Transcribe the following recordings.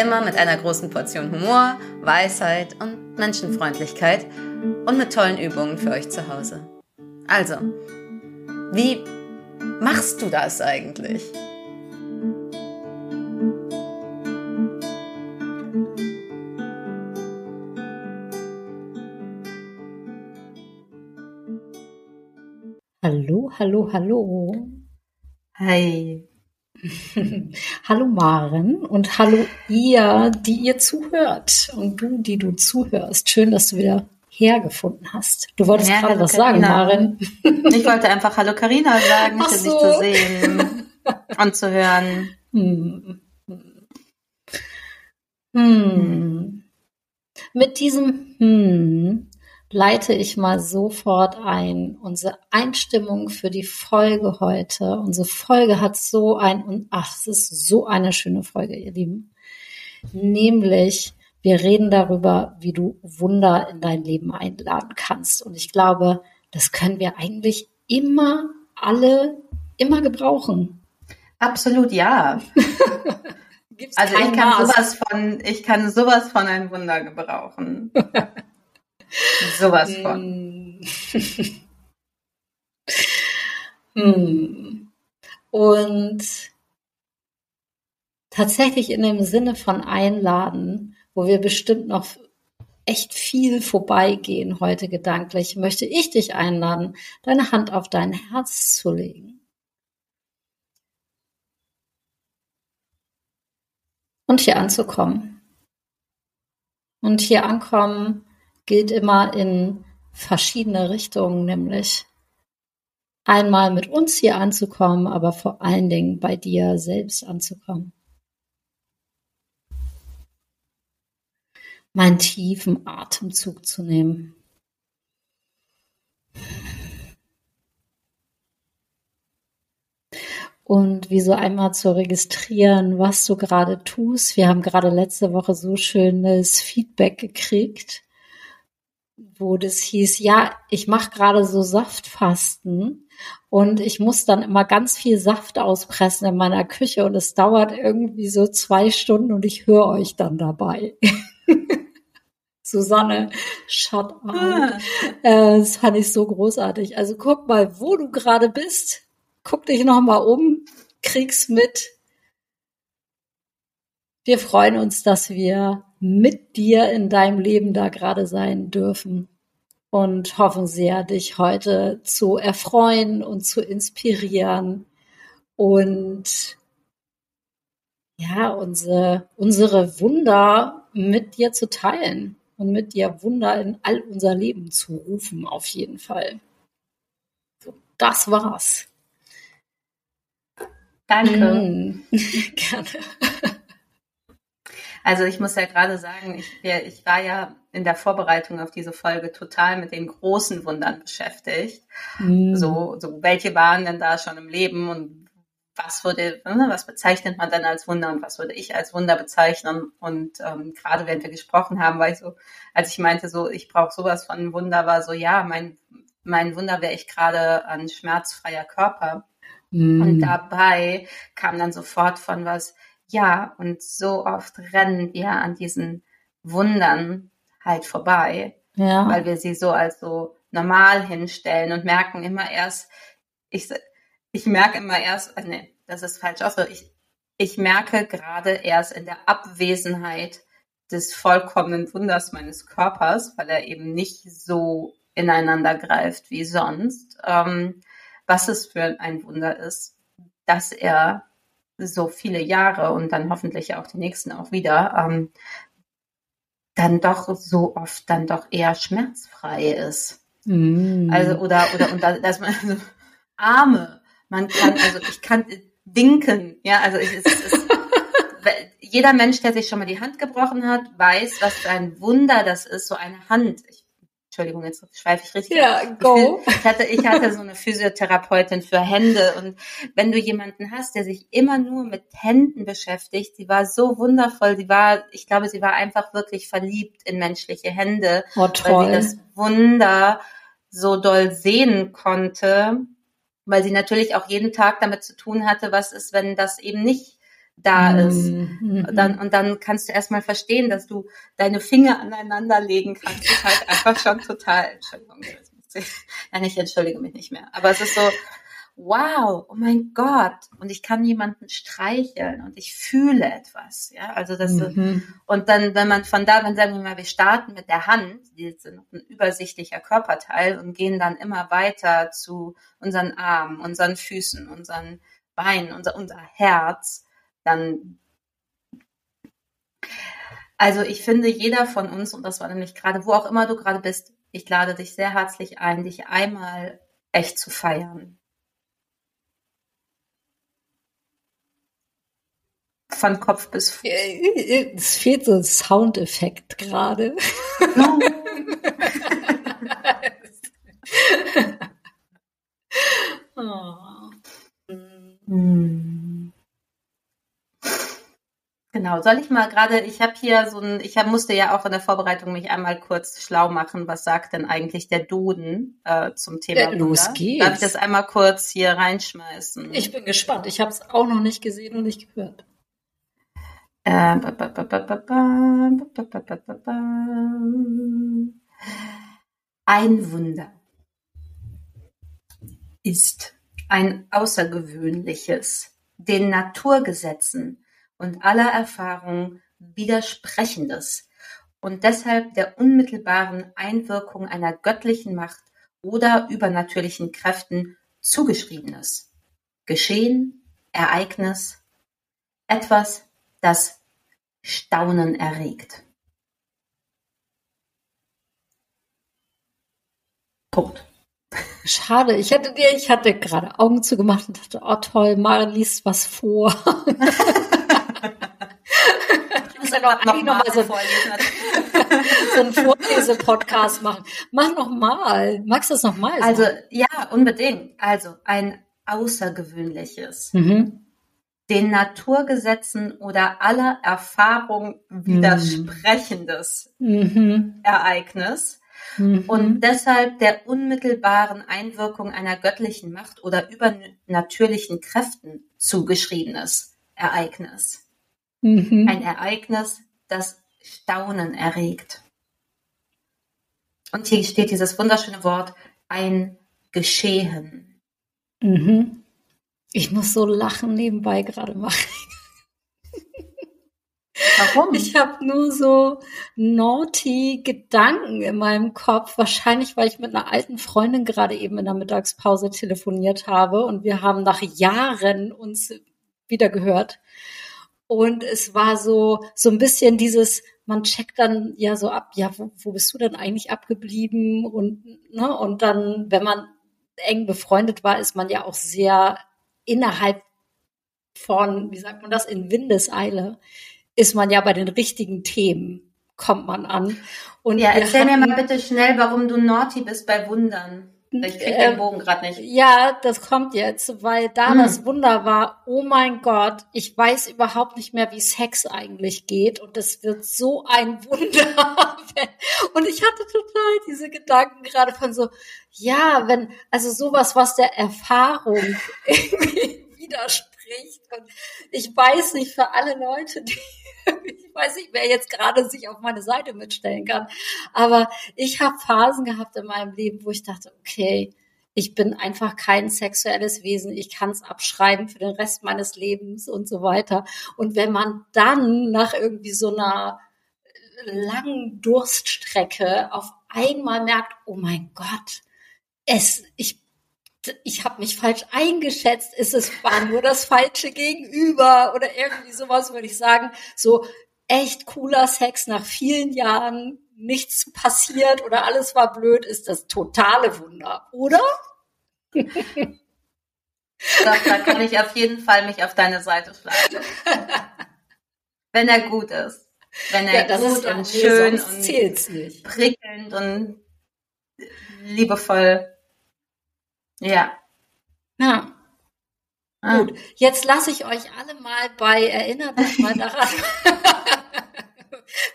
Immer mit einer großen Portion Humor, Weisheit und Menschenfreundlichkeit und mit tollen Übungen für euch zu Hause. Also, wie machst du das eigentlich? Hallo, hallo, hallo. Hi. hallo Maren und hallo ihr, die ihr zuhört und du, die du zuhörst. Schön, dass du wieder hergefunden hast. Du wolltest ja, gerade was Carina. sagen, Maren. Ich wollte einfach Hallo Karina sagen, Ach so. dich zu sehen und zu hören. Hm. Hm. Mit diesem Hm leite ich mal sofort ein. Unsere Einstimmung für die Folge heute. Unsere Folge hat so ein, und ach, es ist so eine schöne Folge, ihr Lieben. Nämlich, wir reden darüber, wie du Wunder in dein Leben einladen kannst. Und ich glaube, das können wir eigentlich immer alle immer gebrauchen. Absolut, ja. also ich kann sowas von, ich kann sowas von ein Wunder gebrauchen. Sowas von. hm. Und tatsächlich in dem Sinne von einladen, wo wir bestimmt noch echt viel vorbeigehen heute gedanklich, möchte ich dich einladen, deine Hand auf dein Herz zu legen. Und hier anzukommen. Und hier ankommen gilt immer in verschiedene Richtungen, nämlich einmal mit uns hier anzukommen, aber vor allen Dingen bei dir selbst anzukommen. Meinen tiefen Atemzug zu nehmen. und wie so einmal zu registrieren, was du gerade tust. Wir haben gerade letzte Woche so schönes Feedback gekriegt wo das hieß, ja, ich mache gerade so Saftfasten und ich muss dann immer ganz viel Saft auspressen in meiner Küche und es dauert irgendwie so zwei Stunden und ich höre euch dann dabei. Susanne, shut up. Ah. Äh, das fand ich so großartig. Also guck mal, wo du gerade bist. Guck dich noch mal um, krieg's mit. Wir freuen uns, dass wir mit dir in deinem Leben da gerade sein dürfen und hoffen sehr, dich heute zu erfreuen und zu inspirieren und ja, unsere, unsere Wunder mit dir zu teilen und mit dir Wunder in all unser Leben zu rufen, auf jeden Fall. So, das war's. Danke. Mm, gerne. Also ich muss ja gerade sagen, ich, ich war ja in der Vorbereitung auf diese Folge total mit den großen Wundern beschäftigt. Mm. So, so welche waren denn da schon im Leben und was würde, ne, was bezeichnet man dann als Wunder und was würde ich als Wunder bezeichnen? Und ähm, gerade während wir gesprochen haben, war ich so, als ich meinte, so ich brauche sowas von einem Wunder, war so ja, mein mein Wunder wäre ich gerade ein schmerzfreier Körper. Mm. Und dabei kam dann sofort von was, ja, und so oft rennen wir an diesen Wundern halt vorbei, ja. weil wir sie so als so normal hinstellen und merken immer erst, ich, ich merke immer erst, äh, nee, das ist falsch auch so, ich, ich merke gerade erst in der Abwesenheit des vollkommenen Wunders meines Körpers, weil er eben nicht so ineinander greift wie sonst, ähm, was es für ein Wunder ist, dass er so viele Jahre und dann hoffentlich auch die nächsten auch wieder, ähm, dann doch so oft dann doch eher schmerzfrei ist. Mm. Also oder oder und da, dass man also, Arme, man kann also ich kann winken, ja also es ist, jeder Mensch, der sich schon mal die Hand gebrochen hat, weiß, was für ein Wunder das ist, so eine Hand. Ich, Entschuldigung, jetzt schweife ich richtig. Ja, go. Ich hatte, ich hatte so eine Physiotherapeutin für Hände und wenn du jemanden hast, der sich immer nur mit Händen beschäftigt, sie war so wundervoll, sie war, ich glaube, sie war einfach wirklich verliebt in menschliche Hände, oh, weil sie das Wunder so doll sehen konnte, weil sie natürlich auch jeden Tag damit zu tun hatte, was ist, wenn das eben nicht da ist. Mhm. Dann, und dann kannst du erstmal verstehen, dass du deine Finger aneinander legen kannst. Das ist halt einfach schon total, Entschuldigung, ja, ich entschuldige mich nicht mehr. Aber es ist so, wow, oh mein Gott, und ich kann jemanden streicheln und ich fühle etwas, ja, also das, mhm. und dann, wenn man von da, wenn sagen wir mal, wir starten mit der Hand, die ist ein übersichtlicher Körperteil und gehen dann immer weiter zu unseren Armen, unseren Füßen, unseren Beinen, unser, unser Herz, dann also ich finde, jeder von uns, und das war nämlich gerade, wo auch immer du gerade bist, ich lade dich sehr herzlich ein, dich einmal echt zu feiern. Von Kopf bis Fuß. Es fehlt so ein Soundeffekt gerade. oh. hm. Genau, soll ich mal gerade, ich habe hier so ein, ich hab, musste ja auch in der Vorbereitung mich einmal kurz schlau machen, was sagt denn eigentlich der Duden äh, zum Thema ja, Los geht's. Darf ich das einmal kurz hier reinschmeißen? Ich bin gespannt, ich habe es auch noch nicht gesehen und nicht gehört. Ein Wunder ist ein außergewöhnliches, den Naturgesetzen und aller Erfahrung widersprechendes und deshalb der unmittelbaren Einwirkung einer göttlichen Macht oder übernatürlichen Kräften zugeschriebenes. Geschehen, Ereignis, etwas, das Staunen erregt. Punkt. Schade, ich hätte dir, ich hatte gerade Augen zugemacht und dachte, oh toll, Maren liest was vor. muss ja noch, noch, noch mal so, so einen Vorlese-Podcast machen. Mach noch mal. Magst du das noch mal? Also, ja, unbedingt. Also, ein außergewöhnliches, mhm. den Naturgesetzen oder aller Erfahrung widersprechendes mhm. Ereignis mhm. und deshalb der unmittelbaren Einwirkung einer göttlichen Macht oder übernatürlichen Kräften zugeschriebenes Ereignis. Mhm. Ein Ereignis, das Staunen erregt. Und hier steht dieses wunderschöne Wort, ein Geschehen. Mhm. Ich muss so lachen nebenbei gerade machen. Warum? Ich habe nur so naughty Gedanken in meinem Kopf. Wahrscheinlich, weil ich mit einer alten Freundin gerade eben in der Mittagspause telefoniert habe und wir haben nach Jahren uns wieder gehört. Und es war so, so ein bisschen dieses, man checkt dann ja so ab, ja, wo, wo bist du denn eigentlich abgeblieben? Und, ne, und dann, wenn man eng befreundet war, ist man ja auch sehr innerhalb von, wie sagt man das, in Windeseile, ist man ja bei den richtigen Themen, kommt man an. Und ja, erzähl hatten, mir mal bitte schnell, warum du naughty bist bei Wundern. Ich krieg den ähm, Bogen gerade nicht. Ja, das kommt jetzt, weil da hm. das Wunder war, oh mein Gott, ich weiß überhaupt nicht mehr, wie Sex eigentlich geht und es wird so ein Wunder. und ich hatte total diese Gedanken gerade von so, ja, wenn, also sowas, was der Erfahrung irgendwie widerspricht. Und ich weiß nicht, für alle Leute, die ich weiß nicht, wer jetzt gerade sich auf meine Seite mitstellen kann. Aber ich habe Phasen gehabt in meinem Leben, wo ich dachte, okay, ich bin einfach kein sexuelles Wesen, ich kann es abschreiben für den Rest meines Lebens und so weiter. Und wenn man dann nach irgendwie so einer langen Durststrecke auf einmal merkt, oh mein Gott, es, ich ich habe mich falsch eingeschätzt, ist es war nur das falsche Gegenüber oder irgendwie sowas, würde ich sagen. So echt cooler Sex nach vielen Jahren, nichts passiert oder alles war blöd, ist das totale Wunder, oder? da, da kann ich auf jeden Fall mich auf deine Seite schlagen. wenn er gut ist. Wenn er ja, gut und schön und prickelnd und liebevoll. Ja. Ja. Ah. Gut, jetzt lasse ich euch alle mal bei, erinnert euch mal daran,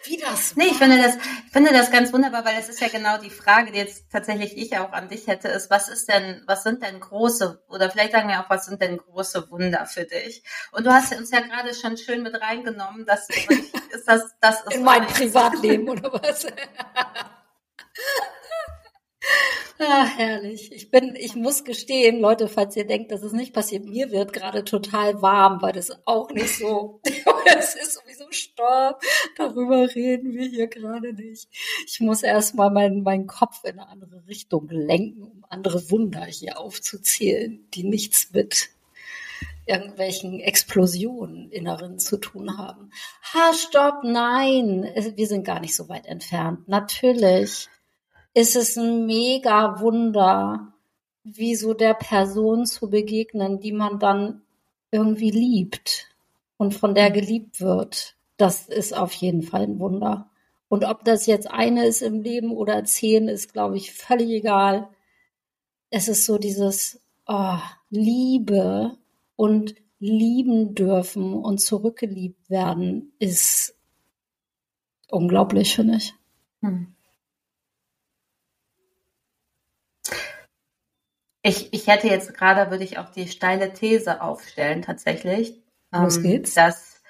wie das war. Nee, ich finde das, ich finde das ganz wunderbar, weil es ist ja genau die Frage, die jetzt tatsächlich ich auch an dich hätte, ist, was ist denn, was sind denn große, oder vielleicht sagen wir auch, was sind denn große Wunder für dich? Und du hast uns ja gerade schon schön mit reingenommen, dass, ist das, das ist In mein Privatleben oder was? Ah, herrlich. Ich bin, ich muss gestehen, Leute, falls ihr denkt, dass es nicht passiert, mir wird gerade total warm, weil das auch nicht so, es ist sowieso Stopp. Darüber reden wir hier gerade nicht. Ich muss erstmal meinen, meinen Kopf in eine andere Richtung lenken, um andere Wunder hier aufzuzählen, die nichts mit irgendwelchen Explosionen inneren zu tun haben. Ha, stopp, nein, wir sind gar nicht so weit entfernt. Natürlich ist es ein mega Wunder, wie so der Person zu begegnen, die man dann irgendwie liebt und von der geliebt wird. Das ist auf jeden Fall ein Wunder. Und ob das jetzt eine ist im Leben oder zehn, ist, glaube ich, völlig egal. Es ist so dieses oh, Liebe und lieben dürfen und zurückgeliebt werden, ist unglaublich, finde ich. Hm. Ich, ich hätte jetzt gerade, würde ich auch die steile These aufstellen, tatsächlich. Los ähm, geht's. Dass,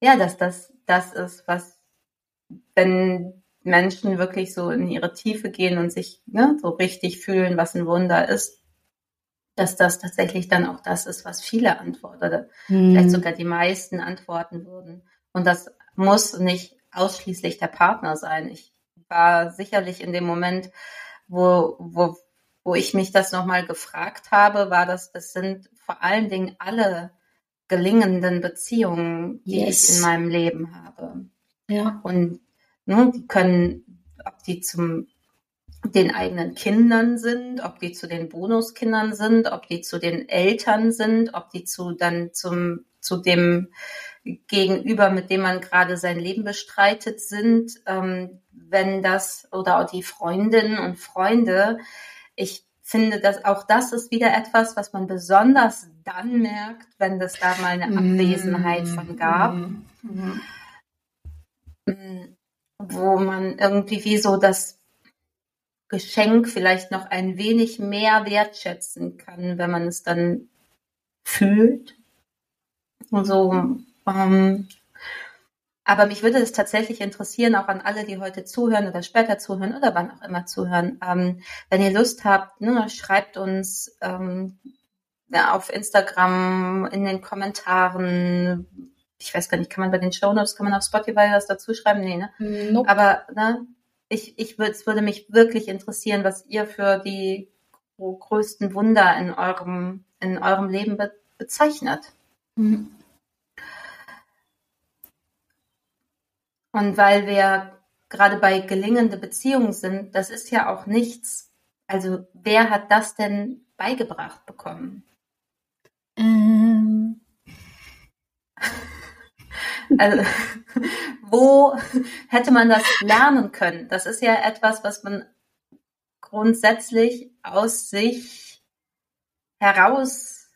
ja, dass das das ist, was, wenn Menschen wirklich so in ihre Tiefe gehen und sich ne, so richtig fühlen, was ein Wunder ist, dass das tatsächlich dann auch das ist, was viele antworten oder hm. vielleicht sogar die meisten antworten würden. Und das muss nicht ausschließlich der Partner sein. Ich war sicherlich in dem Moment, wo, wo wo ich mich das nochmal gefragt habe, war das, das sind vor allen Dingen alle gelingenden Beziehungen, die yes. ich in meinem Leben habe. Ja. Und ne, die können, ob die zum den eigenen Kindern sind, ob die zu den Bonuskindern sind, ob die zu den Eltern sind, ob die zu dann zum zu dem Gegenüber, mit dem man gerade sein Leben bestreitet, sind, ähm, wenn das oder auch die Freundinnen und Freunde, ich finde, dass auch das ist wieder etwas, was man besonders dann merkt, wenn es da mal eine Abwesenheit von gab. Mhm. Wo man irgendwie wie so das Geschenk vielleicht noch ein wenig mehr wertschätzen kann, wenn man es dann fühlt. Und so, ähm, aber mich würde es tatsächlich interessieren, auch an alle, die heute zuhören oder später zuhören oder wann auch immer zuhören. Ähm, wenn ihr Lust habt, ne, schreibt uns ähm, ja, auf Instagram in den Kommentaren. Ich weiß gar nicht, kann man bei den Shownotes, kann man auf Spotify was dazu schreiben? Nee, ne? Nope. Aber ne, ich, ich würde, es würde mich wirklich interessieren, was ihr für die größten Wunder in eurem, in eurem Leben be bezeichnet. Mhm. Und weil wir gerade bei gelingende Beziehungen sind, das ist ja auch nichts. Also wer hat das denn beigebracht bekommen? Ähm. Also, wo hätte man das lernen können? Das ist ja etwas, was man grundsätzlich aus sich heraus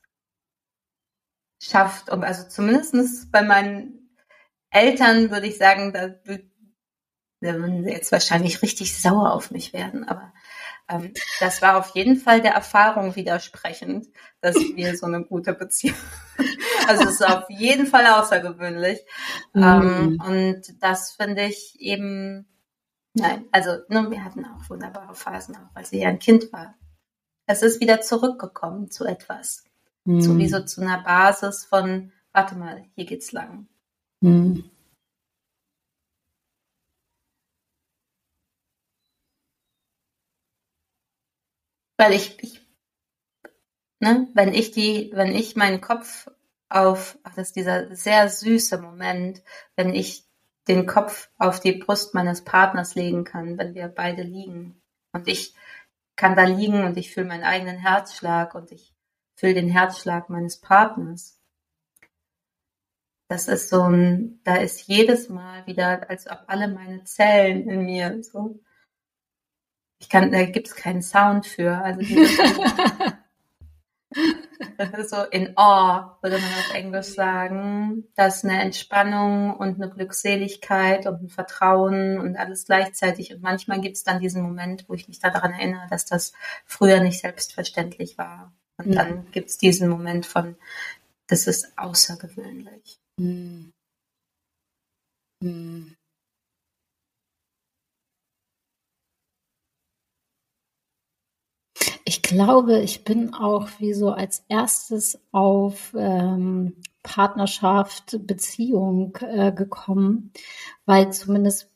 schafft. Und also zumindest bei meinen Eltern würde ich sagen, da würden sie jetzt wahrscheinlich richtig sauer auf mich werden, aber ähm, das war auf jeden Fall der Erfahrung widersprechend, dass wir so eine gute Beziehung. also es ist auf jeden Fall außergewöhnlich. Mhm. Ähm, und das finde ich eben, nein, also ne, wir hatten auch wunderbare Phasen, auch als sie ja ein Kind war. Es ist wieder zurückgekommen zu etwas. Mhm. Sowieso zu einer Basis von, warte mal, hier geht's lang. Hm. Weil ich, ich ne, wenn ich die, wenn ich meinen Kopf auf, ach, das ist dieser sehr süße Moment, wenn ich den Kopf auf die Brust meines Partners legen kann, wenn wir beide liegen. Und ich kann da liegen und ich fühle meinen eigenen Herzschlag und ich fühle den Herzschlag meines Partners das ist so ein, da ist jedes Mal wieder, als ob alle meine Zellen in mir so. Ich kann, da gibt es keinen Sound für. Also das ist so in awe, würde man auf Englisch sagen. Das ist eine Entspannung und eine Glückseligkeit und ein Vertrauen und alles gleichzeitig. Und manchmal gibt es dann diesen Moment, wo ich mich daran erinnere, dass das früher nicht selbstverständlich war. Und mhm. dann gibt es diesen Moment von, das ist außergewöhnlich. Ich glaube, ich bin auch wie so als erstes auf ähm, Partnerschaft, Beziehung äh, gekommen, weil zumindest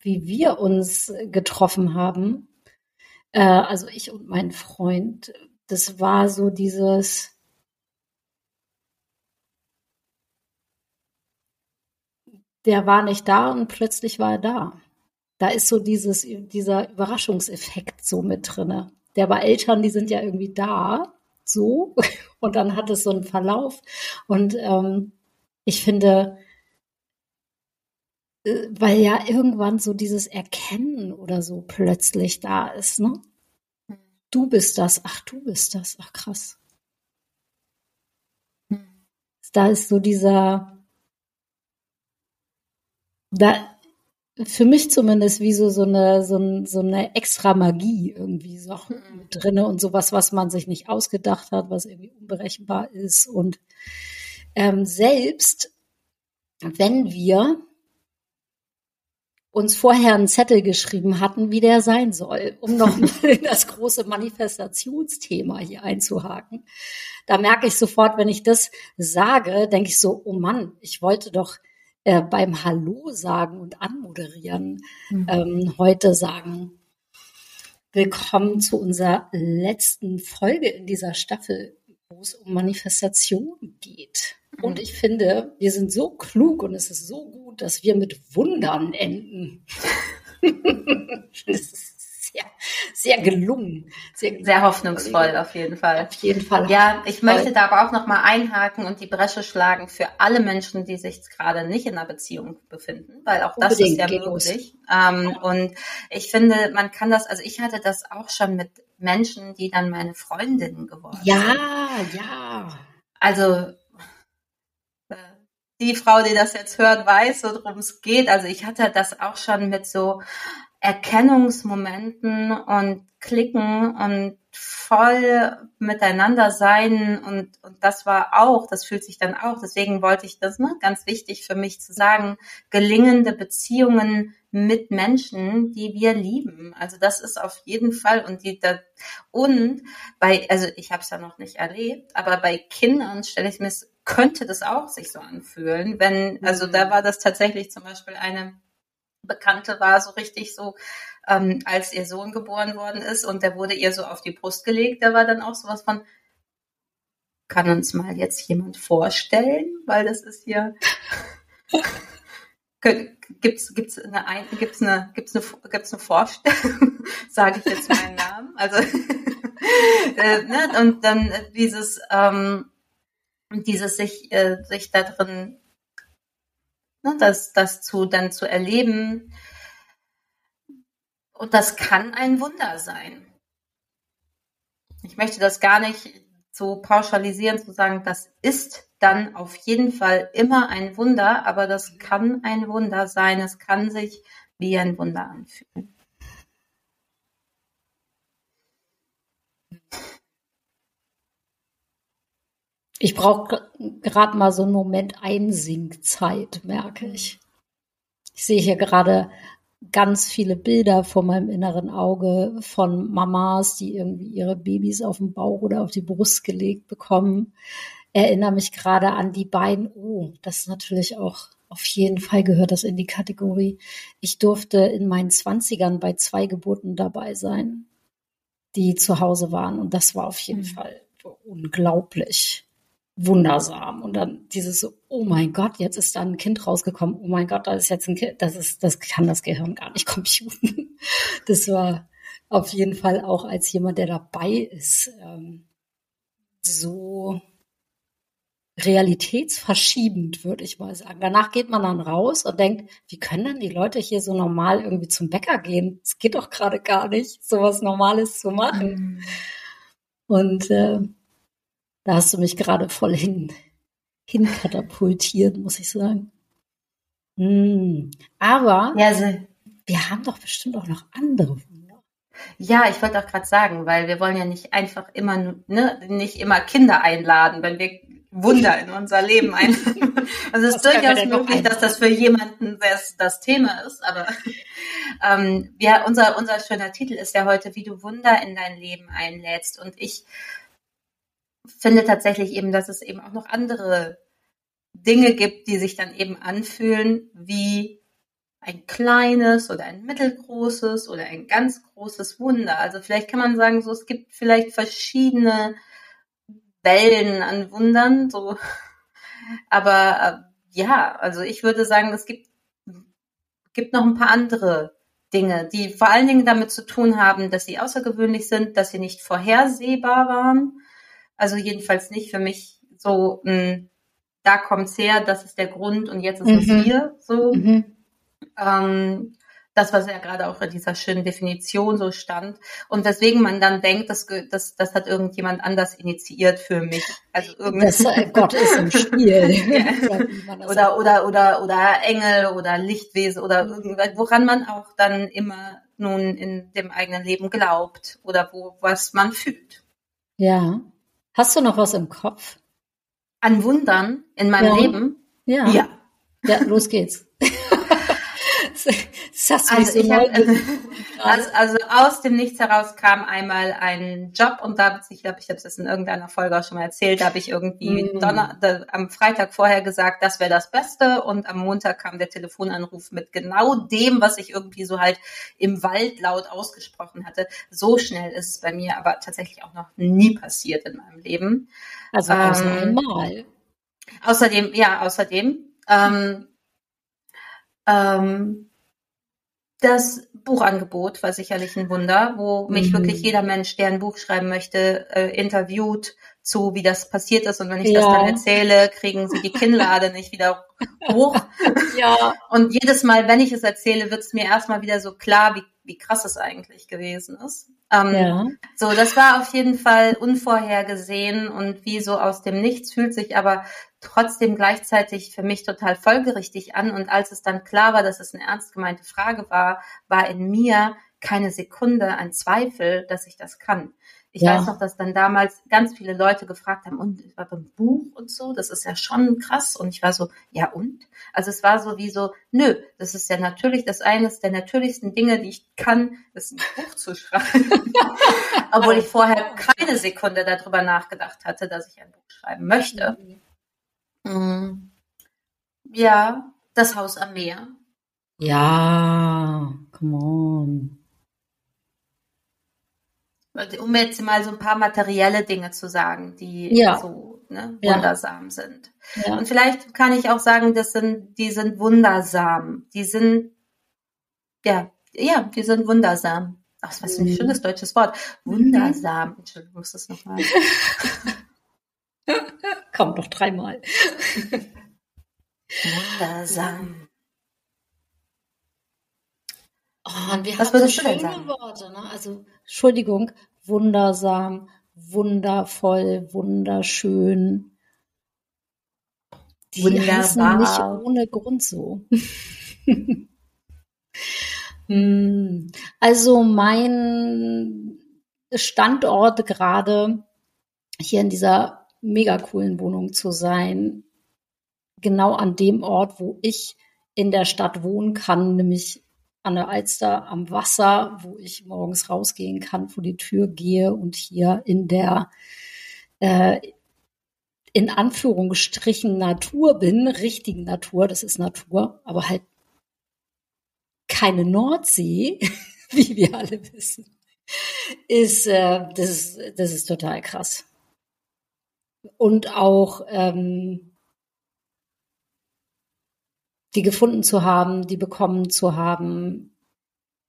wie wir uns getroffen haben, äh, also ich und mein Freund, das war so dieses, der war nicht da und plötzlich war er da. Da ist so dieses, dieser Überraschungseffekt so mit drinne der bei Eltern, die sind ja irgendwie da, so, und dann hat es so einen Verlauf. Und ähm, ich finde, äh, weil ja irgendwann so dieses Erkennen oder so plötzlich da ist, ne? Du bist das, ach, du bist das, ach krass. Da ist so dieser, da, für mich zumindest wie so, so eine, so, ein, so eine extra Magie irgendwie so mhm. drinne und sowas, was man sich nicht ausgedacht hat, was irgendwie unberechenbar ist. Und ähm, selbst wenn wir uns vorher einen Zettel geschrieben hatten, wie der sein soll, um noch in das große Manifestationsthema hier einzuhaken. Da merke ich sofort, wenn ich das sage, denke ich so, oh Mann, ich wollte doch äh, beim Hallo sagen und anmoderieren mhm. ähm, heute sagen, willkommen zu unserer letzten Folge in dieser Staffel, wo es um Manifestation geht. Mhm. Und ich finde, wir sind so klug und es ist so gut, dass wir mit Wundern enden. das ist sehr, sehr gelungen. Sehr, sehr hoffnungsvoll auf jeden Fall. Auf jeden Fall. Ja, ich möchte da aber auch nochmal einhaken und die Bresche schlagen für alle Menschen, die sich gerade nicht in einer Beziehung befinden, weil auch das Unbedingt, ist ja möglich. Ähm, und ich finde, man kann das, also ich hatte das auch schon mit Menschen, die dann meine Freundinnen geworden ja, sind. Ja, ja. Also äh, die Frau, die das jetzt hört, weiß, worum es geht. Also ich hatte das auch schon mit so Erkennungsmomenten und Klicken und voll miteinander sein und, und das war auch, das fühlt sich dann auch, deswegen wollte ich das, ne, ganz wichtig für mich zu sagen, gelingende Beziehungen mit Menschen, die wir lieben. Also das ist auf jeden Fall und die da, und bei, also ich habe es ja noch nicht erlebt, aber bei Kindern stelle ich mir, könnte das auch sich so anfühlen, wenn, also da mhm. war das tatsächlich zum Beispiel eine Bekannte war so richtig so, ähm, als ihr Sohn geboren worden ist und der wurde ihr so auf die Brust gelegt, da war dann auch sowas von, kann uns mal jetzt jemand vorstellen, weil das ist hier gibt's gibt's eine gibt's eine gibt's eine gibt's eine Vorstellung? Sage ich jetzt meinen Namen? Also äh, ne? und dann dieses ähm, dieses sich äh, sich da drin ne, das, das zu, dann zu erleben. Und das kann ein Wunder sein. Ich möchte das gar nicht so pauschalisieren, zu sagen, das ist dann auf jeden Fall immer ein Wunder, aber das kann ein Wunder sein. Es kann sich wie ein Wunder anfühlen. Ich brauche gerade mal so einen Moment Einsinkzeit, merke ich. Ich sehe hier gerade ganz viele Bilder vor meinem inneren Auge von Mamas, die irgendwie ihre Babys auf den Bauch oder auf die Brust gelegt bekommen. Erinnere mich gerade an die beiden. Oh, das ist natürlich auch auf jeden Fall gehört das in die Kategorie. Ich durfte in meinen Zwanzigern bei zwei Geburten dabei sein, die zu Hause waren. Und das war auf jeden mhm. Fall unglaublich wundersam. Und dann dieses oh mein Gott, jetzt ist da ein Kind rausgekommen. Oh mein Gott, da ist jetzt ein Kind. Das ist, das kann das Gehirn gar nicht computen. Das war auf jeden Fall auch als jemand, der dabei ist, ähm, so realitätsverschiebend, würde ich mal sagen. Danach geht man dann raus und denkt, wie können denn die Leute hier so normal irgendwie zum Bäcker gehen? Es geht doch gerade gar nicht, sowas Normales zu machen. Mhm. Und äh, da hast du mich gerade voll hin, hinkatapultiert, muss ich sagen. Mhm. Aber ja, also, wir haben doch bestimmt auch noch andere Wunder. Ja, ich wollte auch gerade sagen, weil wir wollen ja nicht einfach immer, ne, nicht immer Kinder einladen, wenn wir Wunder in unser Leben ein. Also es ist durchaus möglich, dass das für jemanden das, das Thema ist, aber ähm, ja, unser, unser schöner Titel ist ja heute, wie du Wunder in dein Leben einlädst. Und ich finde tatsächlich eben, dass es eben auch noch andere Dinge gibt, die sich dann eben anfühlen wie ein kleines oder ein mittelgroßes oder ein ganz großes Wunder. Also vielleicht kann man sagen, so es gibt vielleicht verschiedene Wellen an Wundern, so. Aber äh, ja, also ich würde sagen, es gibt, gibt noch ein paar andere Dinge, die vor allen Dingen damit zu tun haben, dass sie außergewöhnlich sind, dass sie nicht vorhersehbar waren. Also jedenfalls nicht für mich so ein, da kommt's her, das ist der Grund und jetzt ist mhm. es hier so. Mhm. Ähm, das, was ja gerade auch in dieser schönen Definition so stand. Und weswegen man dann denkt, das, das, das hat irgendjemand anders initiiert für mich. Also das, äh, Gott ist im Spiel. ja. oder, oder, oder, oder Engel oder Lichtwesen oder irgendwas, woran man auch dann immer nun in dem eigenen Leben glaubt oder wo, was man fühlt. Ja. Hast du noch was im Kopf? An Wundern in meinem ja. Leben? Ja. Ja. Ja, los geht's. Das also, so hab, also, also, aus dem Nichts heraus kam einmal ein Job und da, ich glaube, ich habe es in irgendeiner Folge auch schon mal erzählt, da habe ich irgendwie mm. Donner, da, am Freitag vorher gesagt, das wäre das Beste und am Montag kam der Telefonanruf mit genau dem, was ich irgendwie so halt im Wald laut ausgesprochen hatte. So schnell ist es bei mir aber tatsächlich auch noch nie passiert in meinem Leben. Also ähm, einmal. Außerdem, ja, außerdem. Ähm, ähm, das Buchangebot war sicherlich ein Wunder, wo mich mhm. wirklich jeder Mensch, der ein Buch schreiben möchte, äh, interviewt zu, wie das passiert ist. Und wenn ich ja. das dann erzähle, kriegen sie die Kinnlade nicht wieder hoch. Ja. Und jedes Mal, wenn ich es erzähle, wird es mir erstmal wieder so klar, wie, wie krass es eigentlich gewesen ist. Ähm, ja. So, das war auf jeden Fall unvorhergesehen und wie so aus dem Nichts fühlt sich aber trotzdem gleichzeitig für mich total folgerichtig an. Und als es dann klar war, dass es eine ernst gemeinte Frage war, war in mir keine Sekunde ein Zweifel, dass ich das kann. Ich ja. weiß noch, dass dann damals ganz viele Leute gefragt haben, und ich war beim Buch und so, das ist ja schon krass. Und ich war so, ja und? Also es war so wie so, nö, das ist ja natürlich das eines der natürlichsten Dinge, die ich kann, ist ein Buch zu schreiben. Obwohl ich vorher keine Sekunde darüber nachgedacht hatte, dass ich ein Buch schreiben möchte. Mhm. Ja, das Haus am Meer. Ja, come on um jetzt mal so ein paar materielle Dinge zu sagen, die ja. so ne, wundersam ja. sind. Ja. Und vielleicht kann ich auch sagen, das sind, die sind wundersam. Die sind, ja, ja, die sind wundersam. Ach, was für ein mhm. schönes deutsches Wort. Wundersam. Mhm. Entschuldigung, muss das nochmal. Kommt noch dreimal. Wundersam. Oh, und wir Was haben so schöne Worte, ne? Also, Entschuldigung, wundersam, wundervoll, wunderschön. Die Wunderbar. heißen nicht ohne Grund so. Hm. also mein Standort gerade hier in dieser mega coolen Wohnung zu sein, genau an dem Ort, wo ich in der Stadt wohnen kann, nämlich an der Alster am Wasser, wo ich morgens rausgehen kann, vor die Tür gehe und hier in der äh, in Anführungsstrichen Natur bin, richtigen Natur, das ist Natur, aber halt keine Nordsee, wie wir alle wissen, ist, äh, das ist, das ist total krass. Und auch ähm, die gefunden zu haben, die bekommen zu haben.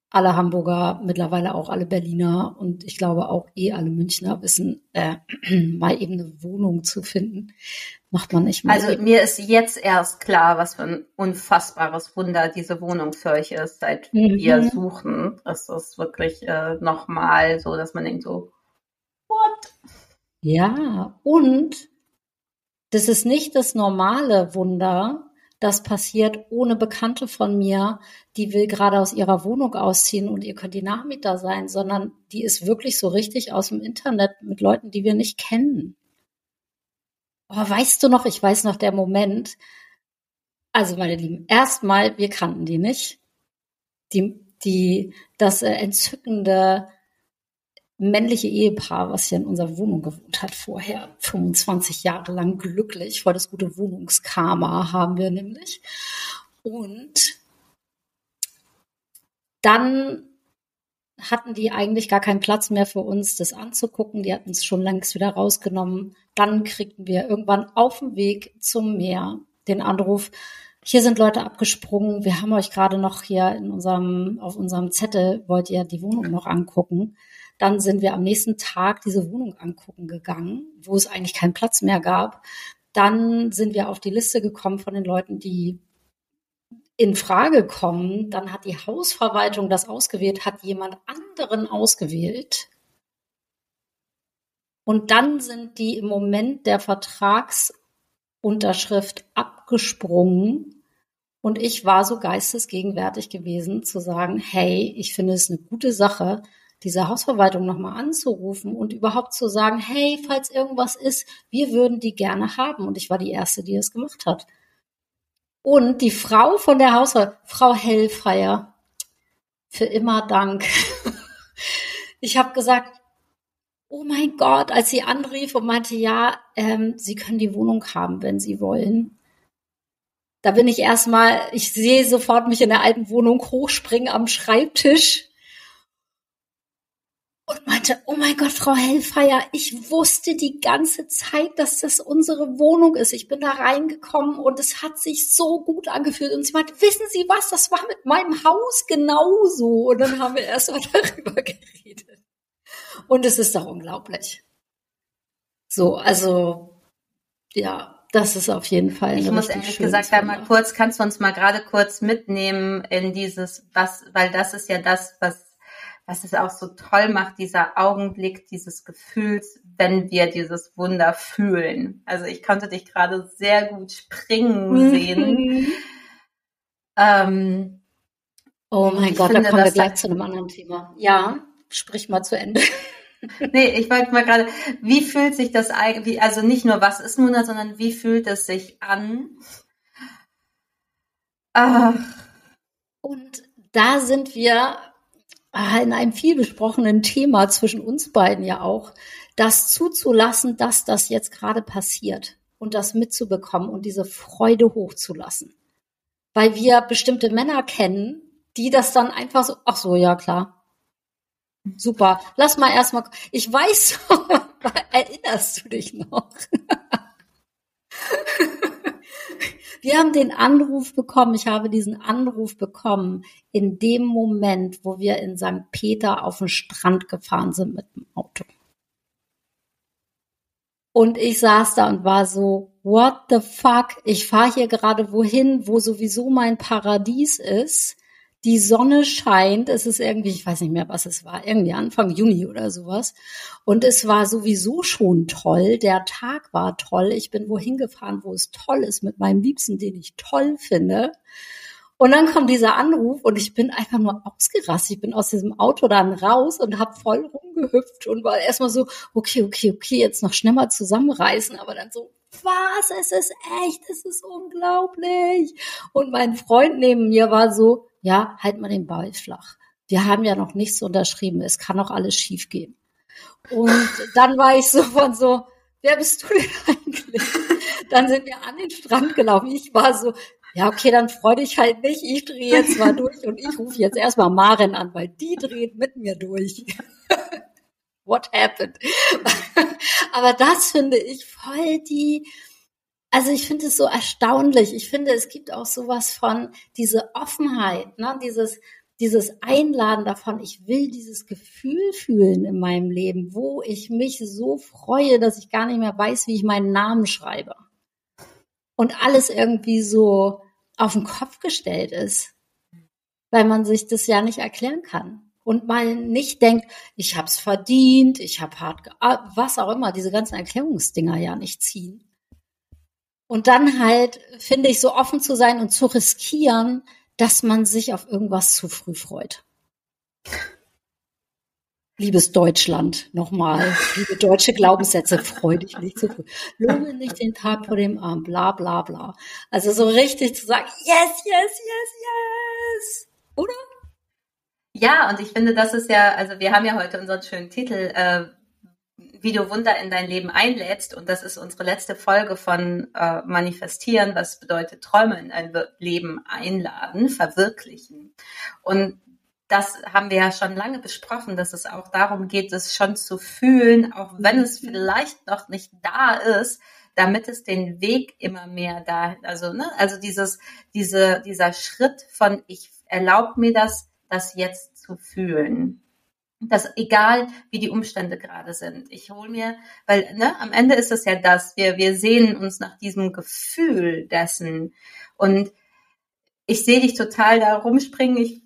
Alle Hamburger, mittlerweile auch alle Berliner und ich glaube auch eh alle Münchner wissen, äh, mal eben eine Wohnung zu finden macht man nicht mehr. Also eben. mir ist jetzt erst klar, was für ein unfassbares Wunder diese Wohnung für euch ist, seit mhm. wir suchen. Das ist wirklich äh, nochmal so, dass man denkt so, what? Ja, und das ist nicht das normale Wunder, das passiert ohne Bekannte von mir, die will gerade aus ihrer Wohnung ausziehen und ihr könnt die Nachmieter sein, sondern die ist wirklich so richtig aus dem Internet mit Leuten, die wir nicht kennen. Oh, weißt du noch, ich weiß noch der Moment. Also, meine Lieben, erstmal, wir kannten die nicht. Die, die, das äh, entzückende männliche Ehepaar, was hier in unserer Wohnung gewohnt hat vorher, 25 Jahre lang glücklich, voll das gute Wohnungskarma haben wir nämlich. Und dann hatten die eigentlich gar keinen Platz mehr für uns, das anzugucken. Die hatten es schon längst wieder rausgenommen. Dann kriegten wir irgendwann auf dem Weg zum Meer den Anruf, hier sind Leute abgesprungen, wir haben euch gerade noch hier in unserem, auf unserem Zettel, wollt ihr die Wohnung noch angucken. Dann sind wir am nächsten Tag diese Wohnung angucken gegangen, wo es eigentlich keinen Platz mehr gab. Dann sind wir auf die Liste gekommen von den Leuten, die in Frage kommen, dann hat die Hausverwaltung das ausgewählt, hat jemand anderen ausgewählt. Und dann sind die im Moment der Vertragsunterschrift abgesprungen. Und ich war so geistesgegenwärtig gewesen zu sagen, hey, ich finde es eine gute Sache, diese Hausverwaltung nochmal anzurufen und überhaupt zu sagen, hey, falls irgendwas ist, wir würden die gerne haben. Und ich war die Erste, die es gemacht hat. Und die Frau von der Hausfrau, Frau Hellfeier, für immer Dank. Ich habe gesagt, oh mein Gott, als sie anrief und meinte, ja, ähm, Sie können die Wohnung haben, wenn Sie wollen. Da bin ich erstmal, ich sehe sofort mich in der alten Wohnung hochspringen am Schreibtisch und meinte, oh mein Gott, Frau Hellfeier, ich wusste die ganze Zeit, dass das unsere Wohnung ist. Ich bin da reingekommen und es hat sich so gut angefühlt. Und sie meinte, wissen Sie was, das war mit meinem Haus genauso. Und dann haben wir erst mal darüber geredet. Und es ist doch unglaublich. So, also, ja, das ist auf jeden Fall. Ich muss ehrlich gesagt da mal kurz, kannst du uns mal gerade kurz mitnehmen in dieses, was, weil das ist ja das, was was es auch so toll macht, dieser Augenblick dieses Gefühls, wenn wir dieses Wunder fühlen. Also ich konnte dich gerade sehr gut springen sehen. ähm, oh mein Gott, finde, da kommen wir gleich zu einem anderen Thema. Ja, sprich mal zu Ende. nee, ich wollte mal gerade, wie fühlt sich das eigentlich, also nicht nur was ist nun, sondern wie fühlt es sich an? Ach. Und da sind wir in einem viel besprochenen Thema zwischen uns beiden ja auch, das zuzulassen, dass das jetzt gerade passiert und das mitzubekommen und diese Freude hochzulassen. Weil wir bestimmte Männer kennen, die das dann einfach so, ach so, ja klar. Super. Lass mal erstmal, ich weiß, erinnerst du dich noch? Wir haben den Anruf bekommen, ich habe diesen Anruf bekommen in dem Moment, wo wir in St. Peter auf den Strand gefahren sind mit dem Auto. Und ich saß da und war so, what the fuck? Ich fahre hier gerade wohin, wo sowieso mein Paradies ist die Sonne scheint, es ist irgendwie, ich weiß nicht mehr, was es war, irgendwie Anfang Juni oder sowas. Und es war sowieso schon toll. Der Tag war toll. Ich bin wohin gefahren, wo es toll ist, mit meinem Liebsten, den ich toll finde. Und dann kommt dieser Anruf und ich bin einfach nur ausgerastet. Ich bin aus diesem Auto dann raus und habe voll rumgehüpft und war erstmal so, okay, okay, okay, jetzt noch schnell mal zusammenreißen, aber dann so, was, es ist echt, es ist unglaublich. Und mein Freund neben mir war so, ja, halt mal den Ball flach. Wir haben ja noch nichts unterschrieben. Es kann noch alles schiefgehen. Und dann war ich so von so, wer bist du denn eigentlich? Dann sind wir an den Strand gelaufen. Ich war so, ja, okay, dann freu dich halt nicht. Ich drehe jetzt mal durch und ich rufe jetzt erstmal Maren an, weil die dreht mit mir durch. What happened? Aber das finde ich voll die, also ich finde es so erstaunlich. Ich finde, es gibt auch sowas von diese Offenheit, ne? dieses, dieses Einladen davon, ich will dieses Gefühl fühlen in meinem Leben, wo ich mich so freue, dass ich gar nicht mehr weiß, wie ich meinen Namen schreibe. und alles irgendwie so auf den Kopf gestellt ist, weil man sich das ja nicht erklären kann und man nicht denkt, ich hab's verdient, ich hab hart, was auch immer, diese ganzen Erklärungsdinger ja nicht ziehen. Und dann halt, finde ich, so offen zu sein und zu riskieren, dass man sich auf irgendwas zu früh freut. Liebes Deutschland, nochmal, liebe deutsche Glaubenssätze, freu dich nicht zu früh. Lohne nicht den Tag vor dem Abend, bla bla bla. Also so richtig zu sagen, yes, yes, yes, yes. Oder? Ja, und ich finde, das ist ja, also wir haben ja heute unseren schönen Titel, äh, wie du Wunder in dein Leben einlädst. Und das ist unsere letzte Folge von äh, Manifestieren, was bedeutet Träume in ein Leben einladen, verwirklichen. Und das haben wir ja schon lange besprochen, dass es auch darum geht, es schon zu fühlen, auch wenn es vielleicht noch nicht da ist, damit es den Weg immer mehr da, also ne, also dieses, diese, dieser Schritt von ich erlaube mir das, das jetzt zu fühlen. Das egal, wie die Umstände gerade sind. Ich hole mir, weil ne, am Ende ist es ja das, wir, wir sehen uns nach diesem Gefühl dessen. Und ich sehe dich total da rumspringen. Ich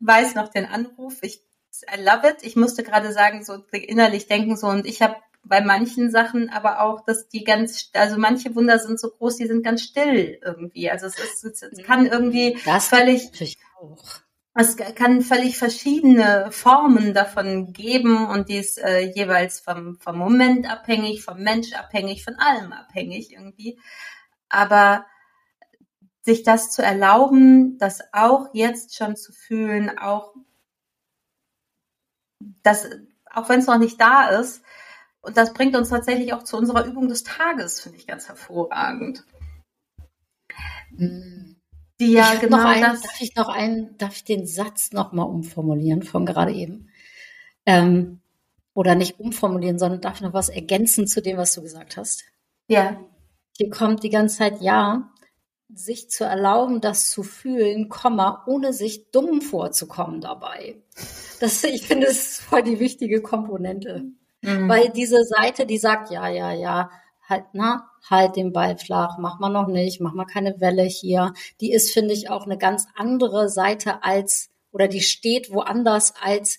weiß noch den Anruf. Ich I love it. Ich musste gerade sagen, so innerlich denken so und ich habe bei manchen Sachen aber auch, dass die ganz, also manche Wunder sind so groß, die sind ganz still irgendwie. Also es ist, es kann irgendwie das völlig. Auch es kann völlig verschiedene Formen davon geben und die ist äh, jeweils vom, vom Moment abhängig, vom Mensch abhängig, von allem abhängig irgendwie. Aber sich das zu erlauben, das auch jetzt schon zu fühlen, auch das, auch wenn es noch nicht da ist, und das bringt uns tatsächlich auch zu unserer Übung des Tages, finde ich ganz hervorragend. Mhm die ja genau ein, das. Darf ich noch einen, darf ich den Satz nochmal umformulieren von gerade eben? Ähm, oder nicht umformulieren, sondern darf ich noch was ergänzen zu dem, was du gesagt hast? Ja. Hier kommt die ganze Zeit ja, sich zu erlauben, das zu fühlen, Komma, ohne sich dumm vorzukommen dabei. Das, ich finde, das ist voll die wichtige Komponente. Mhm. Weil diese Seite, die sagt, ja, ja, ja, halt, na, halt den Ball flach, mach mal noch nicht, mach mal keine Welle hier. Die ist, finde ich, auch eine ganz andere Seite als, oder die steht woanders als,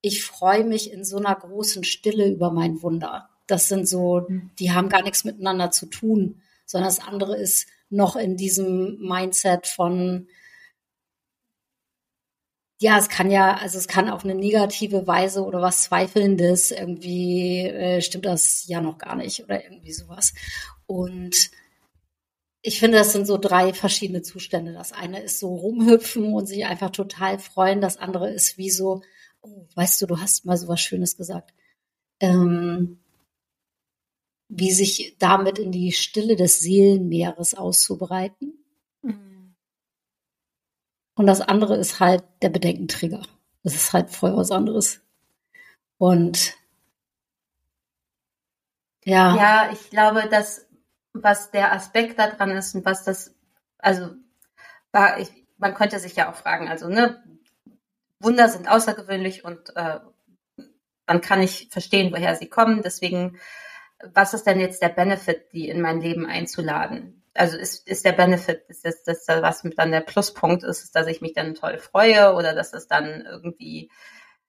ich freue mich in so einer großen Stille über mein Wunder. Das sind so, die haben gar nichts miteinander zu tun, sondern das andere ist noch in diesem Mindset von, ja, es kann ja, also es kann auf eine negative Weise oder was Zweifelndes irgendwie äh, stimmt das ja noch gar nicht oder irgendwie sowas. Und ich finde, das sind so drei verschiedene Zustände. Das eine ist so rumhüpfen und sich einfach total freuen. Das andere ist wie so, oh, weißt du, du hast mal so was Schönes gesagt. Ähm, wie sich damit in die Stille des Seelenmeeres auszubreiten. Mhm. Und das andere ist halt der Bedenkenträger. Das ist halt voll was anderes. Und ja. Ja, ich glaube, dass was der Aspekt daran ist und was das, also war, ich, man könnte sich ja auch fragen, also ne, Wunder sind außergewöhnlich und äh, man kann nicht verstehen, woher sie kommen. Deswegen, was ist denn jetzt der Benefit, die in mein Leben einzuladen? Also ist, ist der Benefit, ist das, das, was dann der Pluspunkt ist, ist, dass ich mich dann toll freue oder dass es dann irgendwie,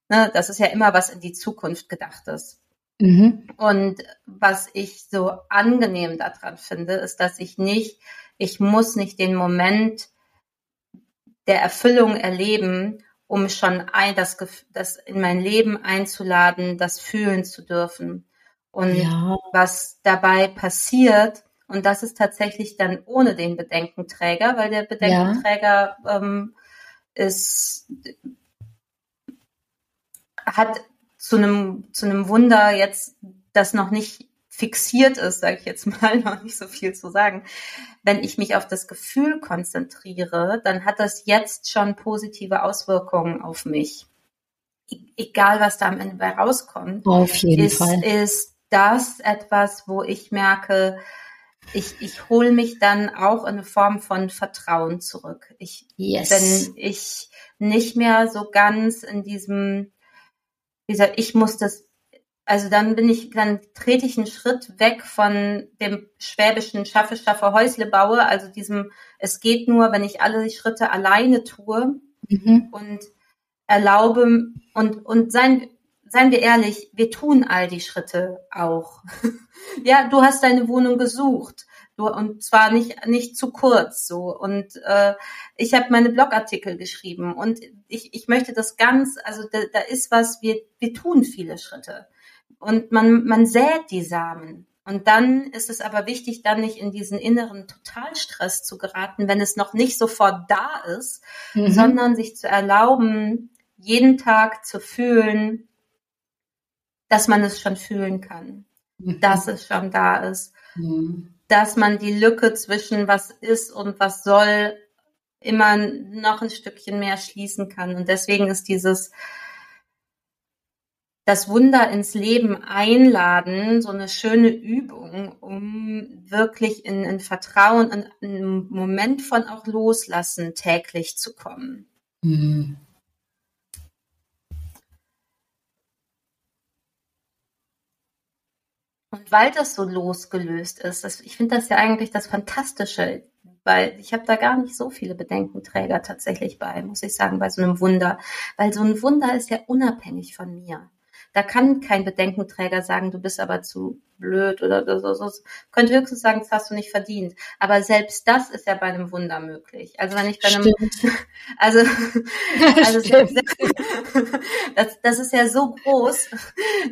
ne, das ist ja immer was in die Zukunft gedacht ist. Mhm. Und was ich so angenehm daran finde, ist, dass ich nicht, ich muss nicht den Moment der Erfüllung erleben, um schon ein, das, das in mein Leben einzuladen, das fühlen zu dürfen. Und ja. was dabei passiert, und das ist tatsächlich dann ohne den Bedenkenträger, weil der Bedenkenträger ja. ähm, ist, hat zu einem, zu einem Wunder jetzt, das noch nicht fixiert ist, sage ich jetzt mal, noch nicht so viel zu sagen. Wenn ich mich auf das Gefühl konzentriere, dann hat das jetzt schon positive Auswirkungen auf mich. E egal, was da am Ende bei rauskommt. Auf jeden ist, Fall. Ist das etwas, wo ich merke, ich, ich hole mich dann auch in eine Form von Vertrauen zurück. Ich, yes. Wenn ich nicht mehr so ganz in diesem wie gesagt, ich muss das also dann bin ich, dann trete ich einen Schritt weg von dem schwäbischen Schaffe, Schaffe, Häusle baue, also diesem, es geht nur, wenn ich alle Schritte alleine tue mhm. und erlaube und, und sein, seien wir ehrlich, wir tun all die Schritte auch. ja, du hast deine Wohnung gesucht. Und zwar nicht nicht zu kurz so und äh, ich habe meine Blogartikel geschrieben und ich, ich möchte das ganz also da, da ist was wir wir tun viele Schritte und man man sät die Samen und dann ist es aber wichtig dann nicht in diesen inneren Totalstress zu geraten wenn es noch nicht sofort da ist mhm. sondern sich zu erlauben jeden Tag zu fühlen dass man es schon fühlen kann, mhm. dass es schon da ist, mhm. Dass man die Lücke zwischen was ist und was soll immer noch ein Stückchen mehr schließen kann. Und deswegen ist dieses das Wunder ins Leben einladen, so eine schöne Übung, um wirklich in, in Vertrauen, in einen Moment von auch Loslassen täglich zu kommen. Mhm. Und weil das so losgelöst ist, das, ich finde das ja eigentlich das Fantastische, weil ich habe da gar nicht so viele Bedenkenträger tatsächlich bei, muss ich sagen, bei so einem Wunder. Weil so ein Wunder ist ja unabhängig von mir. Da kann kein Bedenkenträger sagen, du bist aber zu blöd oder so. so. Könnte höchstens sagen, das hast du nicht verdient. Aber selbst das ist ja bei einem Wunder möglich. Also wenn ich bei einem, also, also das, das ist ja so groß,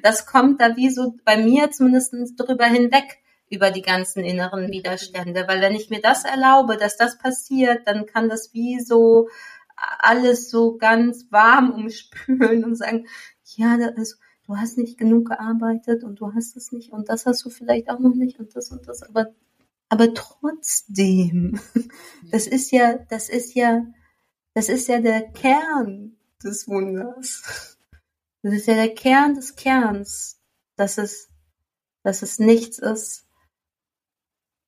das kommt da wie so bei mir zumindest drüber hinweg über die ganzen inneren Widerstände. Weil wenn ich mir das erlaube, dass das passiert, dann kann das wie so alles so ganz warm umspülen und sagen, ja, das ist, du hast nicht genug gearbeitet und du hast es nicht und das hast du vielleicht auch noch nicht und das und das, aber, aber trotzdem, das ist ja, das ist ja, das ist ja der Kern des Wunders. Das ist ja der Kern des Kerns, dass es, dass es nichts ist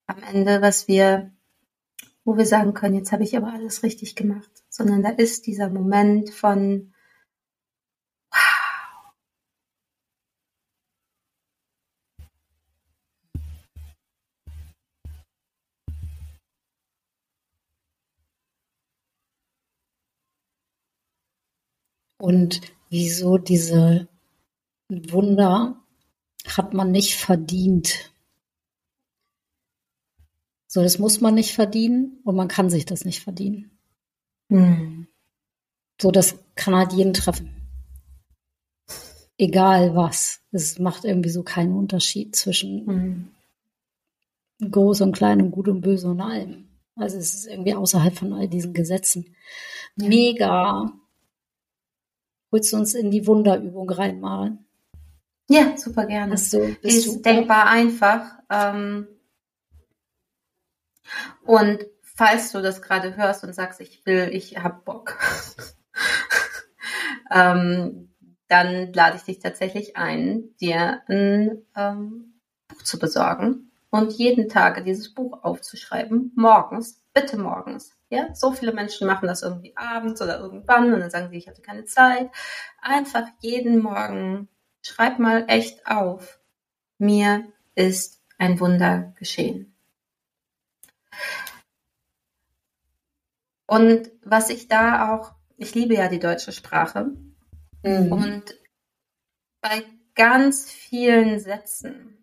am Ende, was wir, wo wir sagen können, jetzt habe ich aber alles richtig gemacht, sondern da ist dieser Moment von, Und wieso diese Wunder hat man nicht verdient. So, das muss man nicht verdienen und man kann sich das nicht verdienen. Hm. So, das kann halt jeden treffen. Egal was. Es macht irgendwie so keinen Unterschied zwischen hm. groß und klein und gut und böse und allem. Also es ist irgendwie außerhalb von all diesen Gesetzen. Mega Willst du uns in die Wunderübung reinmalen? Ja, super gerne. Bist du, bist ist du, denkbar einfach. Ähm, und falls du das gerade hörst und sagst, ich will, ich hab Bock, ähm, dann lade ich dich tatsächlich ein, dir ein ähm, Buch zu besorgen und jeden Tag dieses Buch aufzuschreiben, morgens, bitte morgens. Ja, so viele Menschen machen das irgendwie abends oder irgendwann und dann sagen sie, ich hatte keine Zeit. Einfach jeden Morgen schreib mal echt auf. Mir ist ein Wunder geschehen. Und was ich da auch, ich liebe ja die deutsche Sprache mhm. und bei ganz vielen Sätzen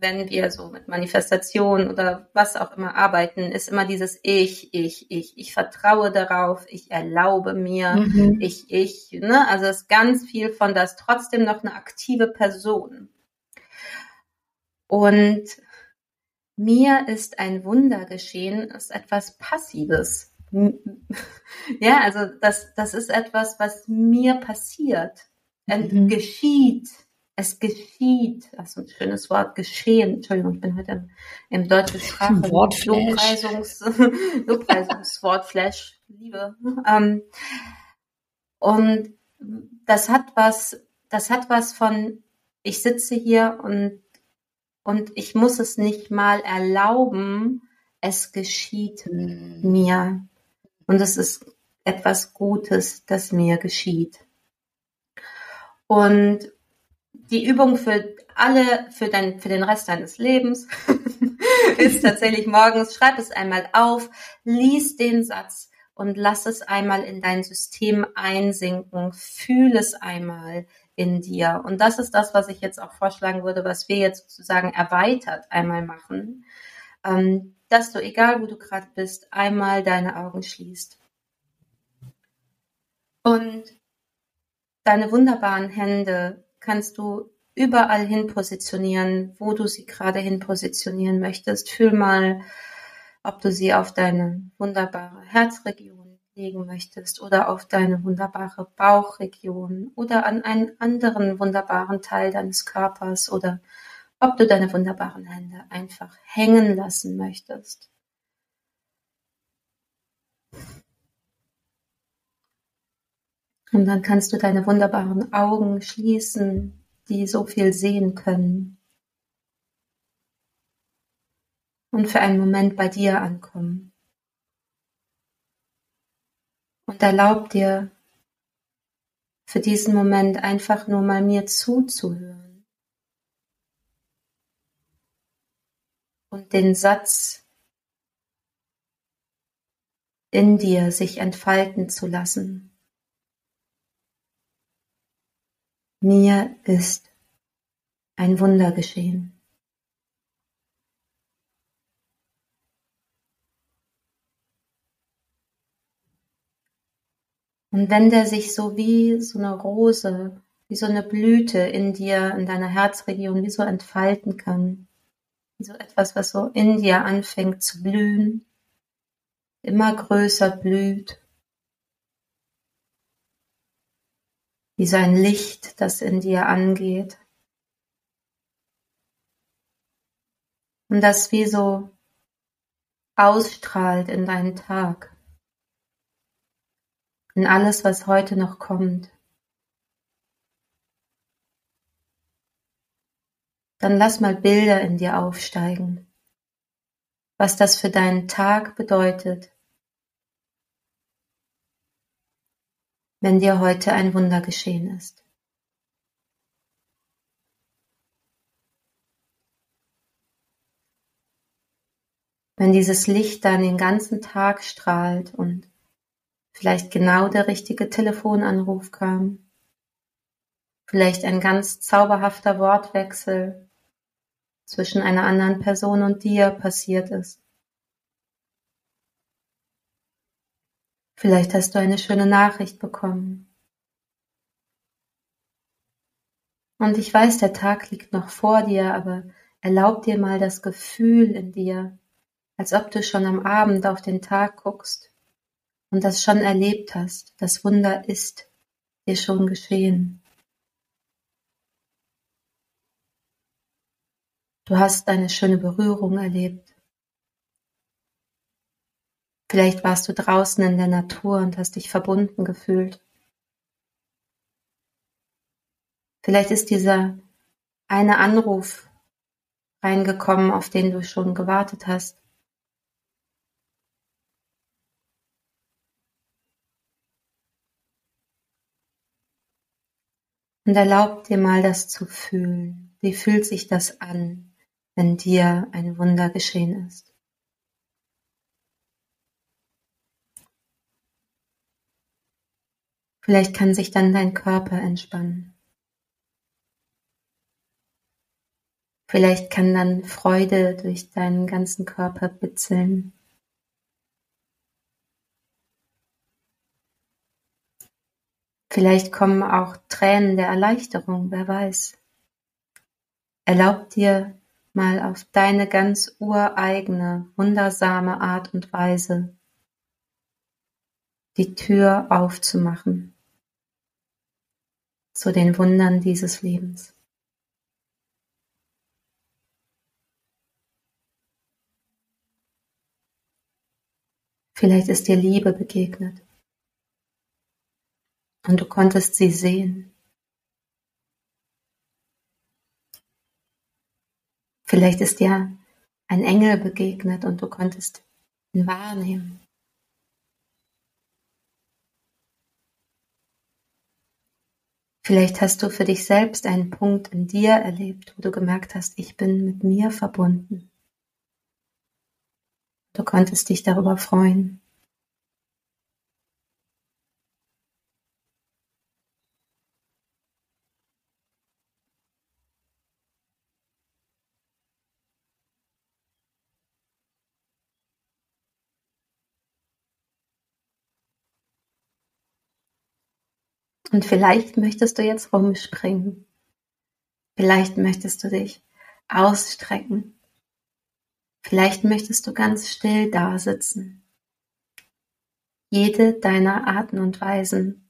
wenn wir so mit Manifestation oder was auch immer arbeiten, ist immer dieses Ich, ich, ich. Ich vertraue darauf, ich erlaube mir, mhm. ich, ich. Ne? Also es ist ganz viel von das trotzdem noch eine aktive Person. Und mir ist ein Wunder geschehen, ist etwas Passives. Ja, also das, das ist etwas, was mir passiert, mhm. geschieht es geschieht, das ist ein schönes Wort, geschehen. Entschuldigung, ich bin heute im, im deutschen Sprache. Lobpreisungs, Lobpreisungswortflash, Liebe. Ähm, und das hat was, das hat was von, ich sitze hier und, und ich muss es nicht mal erlauben, es geschieht mhm. mir. Und es ist etwas Gutes, das mir geschieht. Und die Übung für alle, für, dein, für den Rest deines Lebens ist tatsächlich morgens, schreib es einmal auf, lies den Satz und lass es einmal in dein System einsinken, fühl es einmal in dir. Und das ist das, was ich jetzt auch vorschlagen würde, was wir jetzt sozusagen erweitert einmal machen, ähm, dass du, egal wo du gerade bist, einmal deine Augen schließt. Und deine wunderbaren Hände kannst du überall hin positionieren, wo du sie gerade hin positionieren möchtest. Fühl mal, ob du sie auf deine wunderbare Herzregion legen möchtest oder auf deine wunderbare Bauchregion oder an einen anderen wunderbaren Teil deines Körpers oder ob du deine wunderbaren Hände einfach hängen lassen möchtest. Und dann kannst du deine wunderbaren Augen schließen, die so viel sehen können. Und für einen Moment bei dir ankommen. Und erlaub dir für diesen Moment einfach nur mal mir zuzuhören. Und den Satz in dir sich entfalten zu lassen. Mir ist ein Wunder geschehen. Und wenn der sich so wie so eine Rose, wie so eine Blüte in dir, in deiner Herzregion, wie so entfalten kann, wie so etwas, was so in dir anfängt zu blühen, immer größer blüht, wie so ein Licht, das in dir angeht. Und das wie so ausstrahlt in deinen Tag, in alles, was heute noch kommt. Dann lass mal Bilder in dir aufsteigen, was das für deinen Tag bedeutet, wenn dir heute ein Wunder geschehen ist. Wenn dieses Licht dann den ganzen Tag strahlt und vielleicht genau der richtige Telefonanruf kam, vielleicht ein ganz zauberhafter Wortwechsel zwischen einer anderen Person und dir passiert ist. Vielleicht hast du eine schöne Nachricht bekommen. Und ich weiß, der Tag liegt noch vor dir, aber erlaub dir mal das Gefühl in dir, als ob du schon am Abend auf den Tag guckst und das schon erlebt hast. Das Wunder ist dir schon geschehen. Du hast eine schöne Berührung erlebt. Vielleicht warst du draußen in der Natur und hast dich verbunden gefühlt. Vielleicht ist dieser eine Anruf reingekommen, auf den du schon gewartet hast. Und erlaub dir mal das zu fühlen. Wie fühlt sich das an, wenn dir ein Wunder geschehen ist? Vielleicht kann sich dann dein Körper entspannen. Vielleicht kann dann Freude durch deinen ganzen Körper bitzeln. Vielleicht kommen auch Tränen der Erleichterung, wer weiß. Erlaub dir mal auf deine ganz ureigene, wundersame Art und Weise die Tür aufzumachen zu den Wundern dieses Lebens. Vielleicht ist dir Liebe begegnet und du konntest sie sehen. Vielleicht ist dir ein Engel begegnet und du konntest ihn wahrnehmen. Vielleicht hast du für dich selbst einen Punkt in dir erlebt, wo du gemerkt hast, ich bin mit mir verbunden. Du konntest dich darüber freuen. Und vielleicht möchtest du jetzt rumspringen. Vielleicht möchtest du dich ausstrecken. Vielleicht möchtest du ganz still da sitzen. Jede deiner Arten und Weisen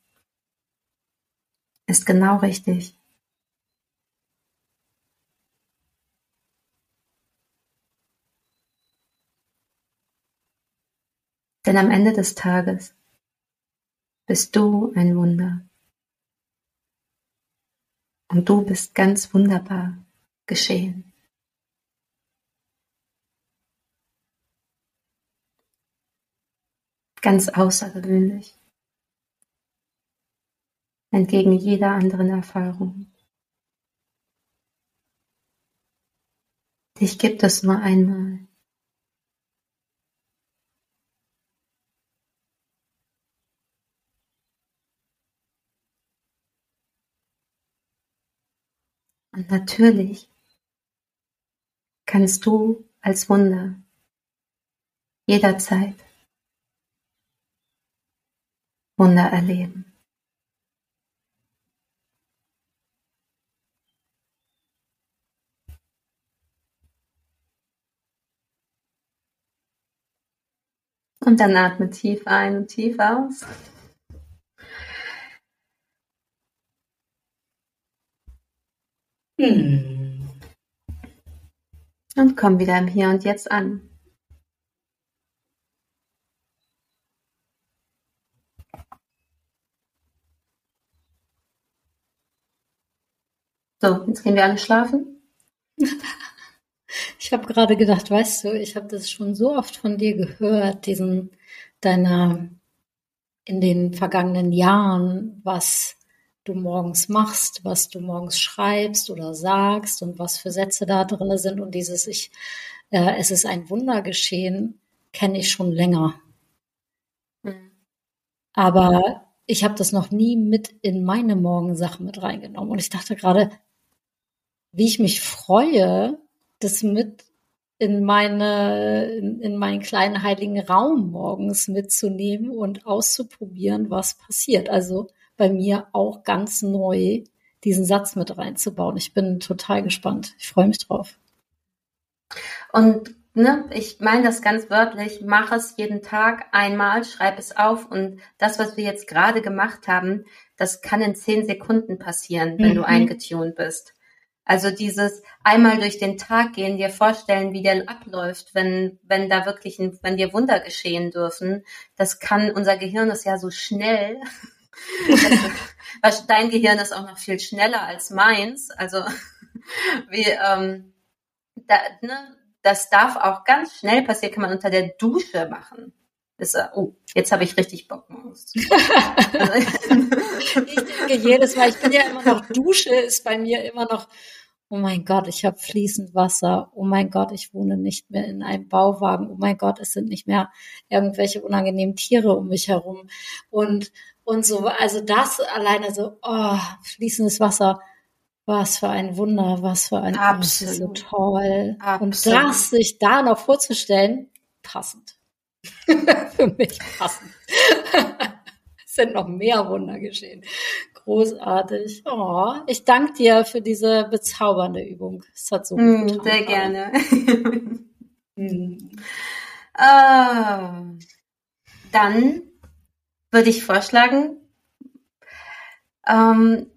ist genau richtig. Denn am Ende des Tages bist du ein Wunder. Und du bist ganz wunderbar geschehen. Ganz außergewöhnlich. Entgegen jeder anderen Erfahrung. Dich gibt es nur einmal. Natürlich kannst du als Wunder jederzeit Wunder erleben. Und dann atme tief ein und tief aus. Hm. Und komm wieder im Hier und Jetzt an. So, jetzt gehen wir alle schlafen. Ich habe gerade gedacht, weißt du, ich habe das schon so oft von dir gehört, diesen deiner in den vergangenen Jahren, was du morgens machst, was du morgens schreibst oder sagst und was für Sätze da drin sind. Und dieses Ich, äh, es ist ein Wunder geschehen, kenne ich schon länger. Mhm. Aber ich habe das noch nie mit in meine Morgensachen mit reingenommen. Und ich dachte gerade, wie ich mich freue, das mit in meine, in, in meinen kleinen heiligen Raum morgens mitzunehmen und auszuprobieren, was passiert. Also bei mir auch ganz neu diesen Satz mit reinzubauen. Ich bin total gespannt. Ich freue mich drauf. Und ne, ich meine das ganz wörtlich, mach es jeden Tag einmal, schreib es auf und das, was wir jetzt gerade gemacht haben, das kann in zehn Sekunden passieren, wenn mhm. du eingetunt bist. Also dieses einmal durch den Tag gehen, dir vorstellen, wie der abläuft, wenn, wenn da wirklich, ein, wenn dir Wunder geschehen dürfen, das kann, unser Gehirn ist ja so schnell, dein Gehirn ist auch noch viel schneller als meins. Also wie, ähm, da, ne, das darf auch ganz schnell passieren, kann man unter der Dusche machen. Ist, oh, jetzt habe ich richtig Bock morgens ich denke jedes Mal, ich bin ja immer noch Dusche, ist bei mir immer noch oh mein Gott, ich habe fließend Wasser, oh mein Gott, ich wohne nicht mehr in einem Bauwagen, oh mein Gott, es sind nicht mehr irgendwelche unangenehmen Tiere um mich herum und und so, also das alleine so, oh, fließendes Wasser, was für ein Wunder, was für ein Absolut. so toll. Absolut. Und das sich da noch vorzustellen, passend. für mich passend. es sind noch mehr Wunder geschehen. Großartig. Oh, ich danke dir für diese bezaubernde Übung. Es hat so gut mm, getan. Sehr gerne. mm. uh, dann würde ich vorschlagen, ähm,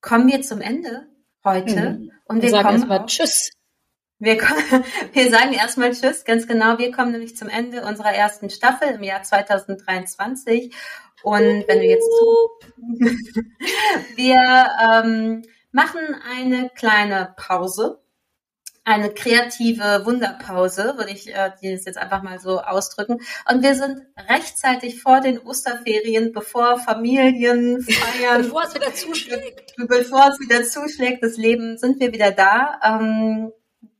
kommen wir zum Ende heute. Mhm. Und wir, wir sagen erstmal Tschüss. Wir, wir sagen erstmal Tschüss, ganz genau. Wir kommen nämlich zum Ende unserer ersten Staffel im Jahr 2023. Und wenn du jetzt zu, wir ähm, machen eine kleine Pause eine kreative Wunderpause, würde ich äh, das jetzt einfach mal so ausdrücken. Und wir sind rechtzeitig vor den Osterferien, bevor Familien feiern. bevor es wieder zuschlägt. Bevor es wieder zuschlägt, das Leben, sind wir wieder da. Ähm,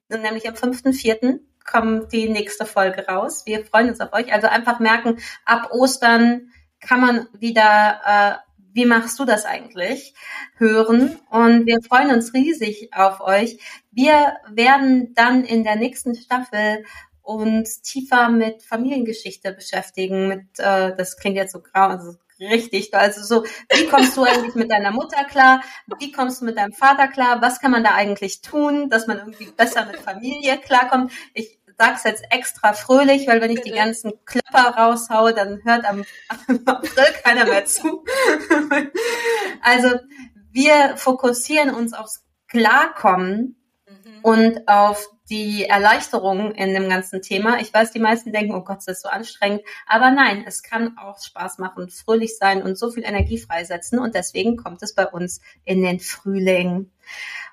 nämlich am 5.4. kommt die nächste Folge raus. Wir freuen uns auf euch. Also einfach merken, ab Ostern kann man wieder äh, wie machst du das eigentlich? Hören. Und wir freuen uns riesig auf euch. Wir werden dann in der nächsten Staffel uns tiefer mit Familiengeschichte beschäftigen. Mit, äh, das klingt jetzt so grau, also richtig. Also so, wie kommst du eigentlich mit deiner Mutter klar? Wie kommst du mit deinem Vater klar? Was kann man da eigentlich tun, dass man irgendwie besser mit Familie klarkommt? Ich sag's jetzt extra fröhlich, weil wenn ich die ganzen Klapper raushaue, dann hört am, April keiner mehr zu. also wir fokussieren uns aufs Klarkommen mhm. und auf die Erleichterung in dem ganzen Thema. Ich weiß, die meisten denken, oh Gott, das ist so anstrengend. Aber nein, es kann auch Spaß machen, fröhlich sein und so viel Energie freisetzen. Und deswegen kommt es bei uns in den Frühling.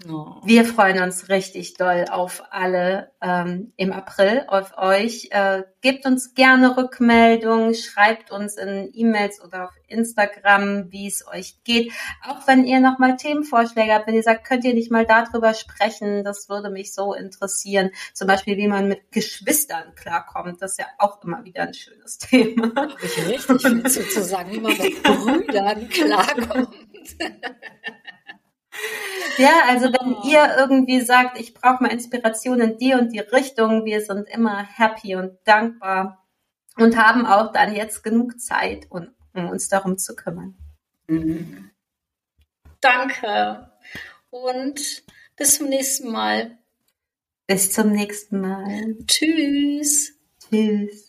Oh. Wir freuen uns richtig doll auf alle ähm, im April, auf euch. Äh, gebt uns gerne Rückmeldungen, schreibt uns in E-Mails oder auf Instagram, wie es euch geht. Auch wenn ihr nochmal Themenvorschläge habt, wenn ihr sagt, könnt ihr nicht mal darüber sprechen, das würde mich so interessieren. Zum Beispiel, wie man mit Geschwistern klarkommt. Das ist ja auch immer wieder ein schönes Thema. Ich richtig viel zu sagen, wie man mit Brüdern klarkommt. Ja, also wenn oh. ihr irgendwie sagt, ich brauche mal Inspiration in die und die Richtung, wir sind immer happy und dankbar und haben auch dann jetzt genug Zeit, um, um uns darum zu kümmern. Mhm. Danke und bis zum nächsten Mal. Bis zum nächsten Mal. Tschüss. Tschüss.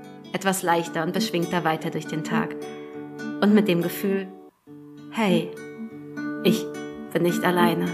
etwas leichter und beschwingter weiter durch den Tag. Und mit dem Gefühl, hey, ich bin nicht alleine.